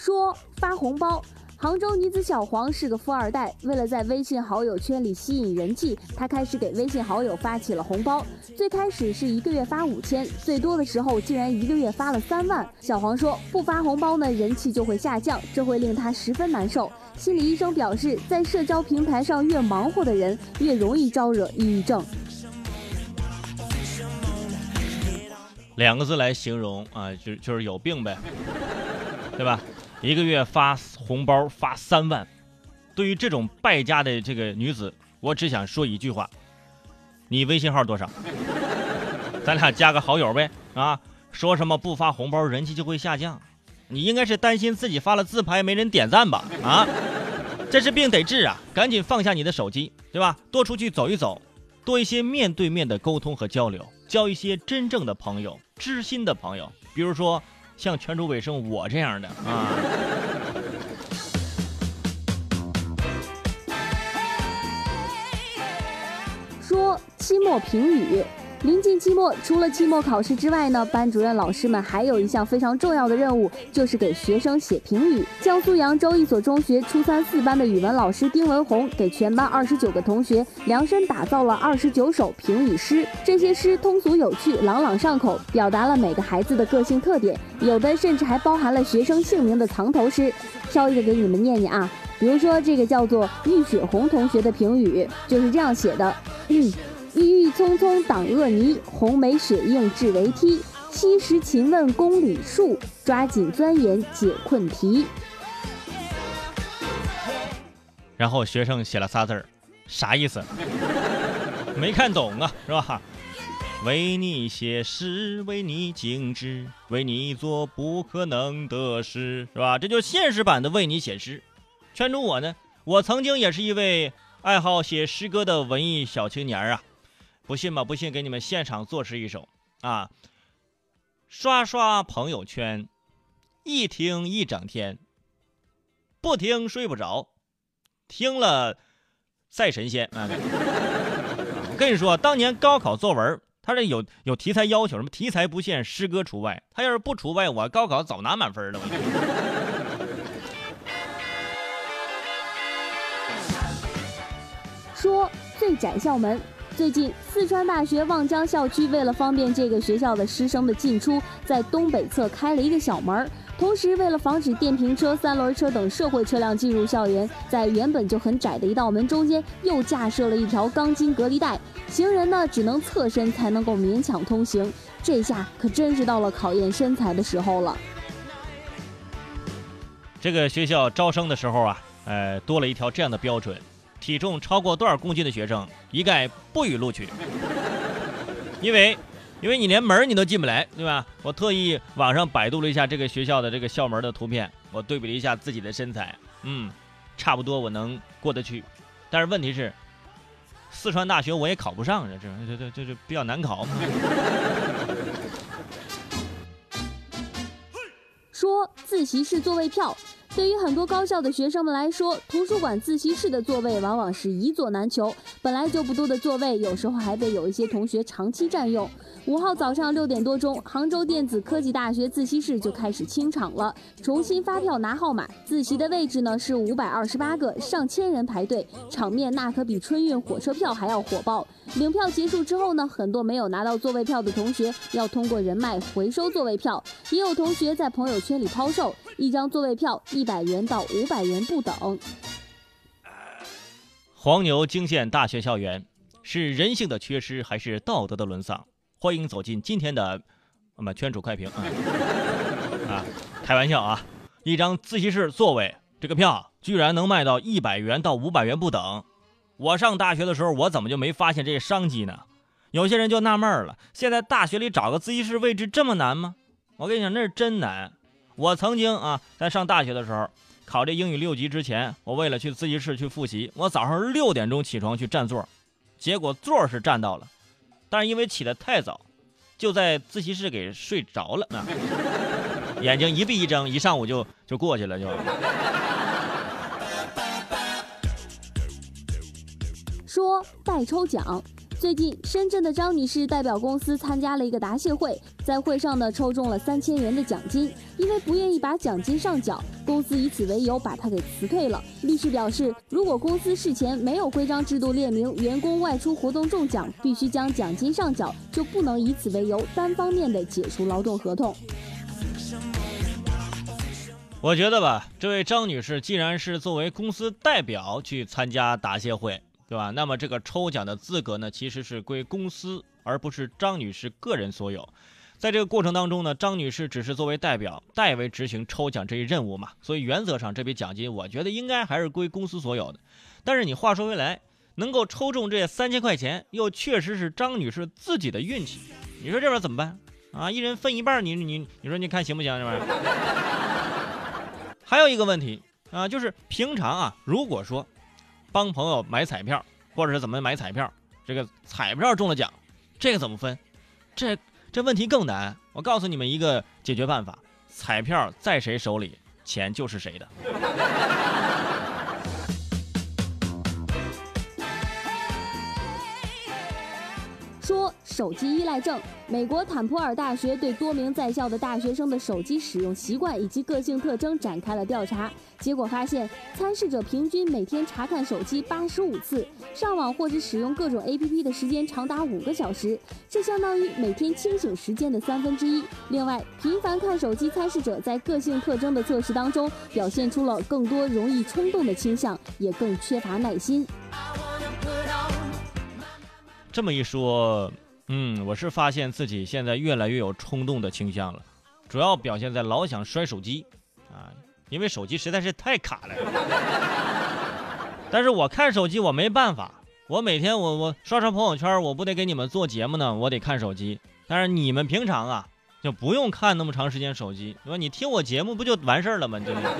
说发红包。杭州女子小黄是个富二代，为了在微信好友圈里吸引人气，她开始给微信好友发起了红包。最开始是一个月发五千，最多的时候竟然一个月发了三万。小黄说，不发红包呢，人气就会下降，这会令她十分难受。心理医生表示，在社交平台上越忙活的人，越容易招惹抑郁症。两个字来形容啊，就就是有病呗，对吧？一个月发红包发三万，对于这种败家的这个女子，我只想说一句话：你微信号多少？咱俩加个好友呗啊！说什么不发红包人气就会下降？你应该是担心自己发了自拍没人点赞吧？啊，这是病得治啊！赶紧放下你的手机，对吧？多出去走一走，多一些面对面的沟通和交流，交一些真正的朋友、知心的朋友，比如说。像全主尾生我这样的啊，说期末评语。临近期末，除了期末考试之外呢，班主任老师们还有一项非常重要的任务，就是给学生写评语。江苏扬州一所中学初三四班的语文老师丁文红，给全班二十九个同学量身打造了二十九首评语诗。这些诗通俗有趣，朗朗上口，表达了每个孩子的个性特点，有的甚至还包含了学生姓名的藏头诗。挑一个给你们念念啊，比如说这个叫做玉雪红同学的评语，就是这样写的。嗯。郁郁葱葱挡恶泥，红梅雪映智为梯。七时勤问公理数，抓紧钻研解困题。然后学生写了仨字儿，啥意思？没看懂啊，是吧？为你写诗，为你静止，为你做不可能的事，是吧？这就现实版的为你写诗。圈中我呢，我曾经也是一位爱好写诗歌的文艺小青年啊。不信吧？不信，给你们现场作诗一首啊！刷刷朋友圈，一听一整天，不听睡不着，听了赛神仙啊！我跟你说，当年高考作文，他这有有题材要求，什么题材不限，诗歌除外。他要是不除外，我高考早拿满分了。说最窄校门。最近，四川大学望江校区为了方便这个学校的师生的进出，在东北侧开了一个小门儿。同时，为了防止电瓶车、三轮车等社会车辆进入校园，在原本就很窄的一道门中间又架设了一条钢筋隔离带，行人呢只能侧身才能够勉强通行。这下可真是到了考验身材的时候了。这个学校招生的时候啊，呃，多了一条这样的标准。体重超过多少公斤的学生一概不予录取，因为，因为你连门你都进不来，对吧？我特意网上百度了一下这个学校的这个校门的图片，我对比了一下自己的身材，嗯，差不多我能过得去。但是问题是，四川大学我也考不上，这这这这这比较难考自习室座位票。对于很多高校的学生们来说，图书馆自习室的座位往往是一座难求。本来就不多的座位，有时候还被有一些同学长期占用。五号早上六点多钟，杭州电子科技大学自习室就开始清场了，重新发票拿号码。自习的位置呢是五百二十八个，上千人排队，场面那可比春运火车票还要火爆。领票结束之后呢，很多没有拿到座位票的同学要通过人脉回收座位票，也有同学在朋友圈里抛售一张座位票。一百元到五百元不等。黄牛惊现大学校园，是人性的缺失还是道德的沦丧？欢迎走进今天的我们圈主快评啊！啊，开玩笑啊！一张自习室座位这个票居然能卖到一百元到五百元不等。我上大学的时候，我怎么就没发现这商机呢？有些人就纳闷了：现在大学里找个自习室位置这么难吗？我跟你讲，那是真难。我曾经啊，在上大学的时候，考这英语六级之前，我为了去自习室去复习，我早上六点钟起床去占座，结果座是占到了，但是因为起得太早，就在自习室给睡着了啊，眼睛一闭一睁，一上午就就过去了就。说代抽奖。最近，深圳的张女士代表公司参加了一个答谢会，在会上呢抽中了三千元的奖金，因为不愿意把奖金上缴，公司以此为由把她给辞退了。律师表示，如果公司事前没有规章制度列明员工外出活动中奖必须将奖金上缴，就不能以此为由单方面的解除劳动合同。我觉得吧，这位张女士既然是作为公司代表去参加答谢会。对吧？那么这个抽奖的资格呢，其实是归公司，而不是张女士个人所有。在这个过程当中呢，张女士只是作为代表代为执行抽奖这一任务嘛，所以原则上这笔奖金，我觉得应该还是归公司所有的。但是你话说回来，能够抽中这三千块钱，又确实是张女士自己的运气。你说这边怎么办啊？一人分一半，你你你说你看行不行？这玩意儿。还有一个问题啊，就是平常啊，如果说。帮朋友买彩票，或者是怎么买彩票？这个彩票中了奖，这个怎么分？这这问题更难。我告诉你们一个解决办法：彩票在谁手里，钱就是谁的。手机依赖症。美国坦普尔大学对多名在校的大学生的手机使用习惯以及个性特征展开了调查，结果发现，参试者平均每天查看手机八十五次，上网或者使用各种 APP 的时间长达五个小时，这相当于每天清醒时间的三分之一。另外，频繁看手机参试者在个性特征的测试当中，表现出了更多容易冲动的倾向，也更缺乏耐心。这么一说。嗯，我是发现自己现在越来越有冲动的倾向了，主要表现在老想摔手机，啊，因为手机实在是太卡了。但是我看手机我没办法，我每天我我刷刷朋友圈，我不得给你们做节目呢，我得看手机。但是你们平常啊，就不用看那么长时间手机，对吧？你听我节目不就完事儿了吗？对不对？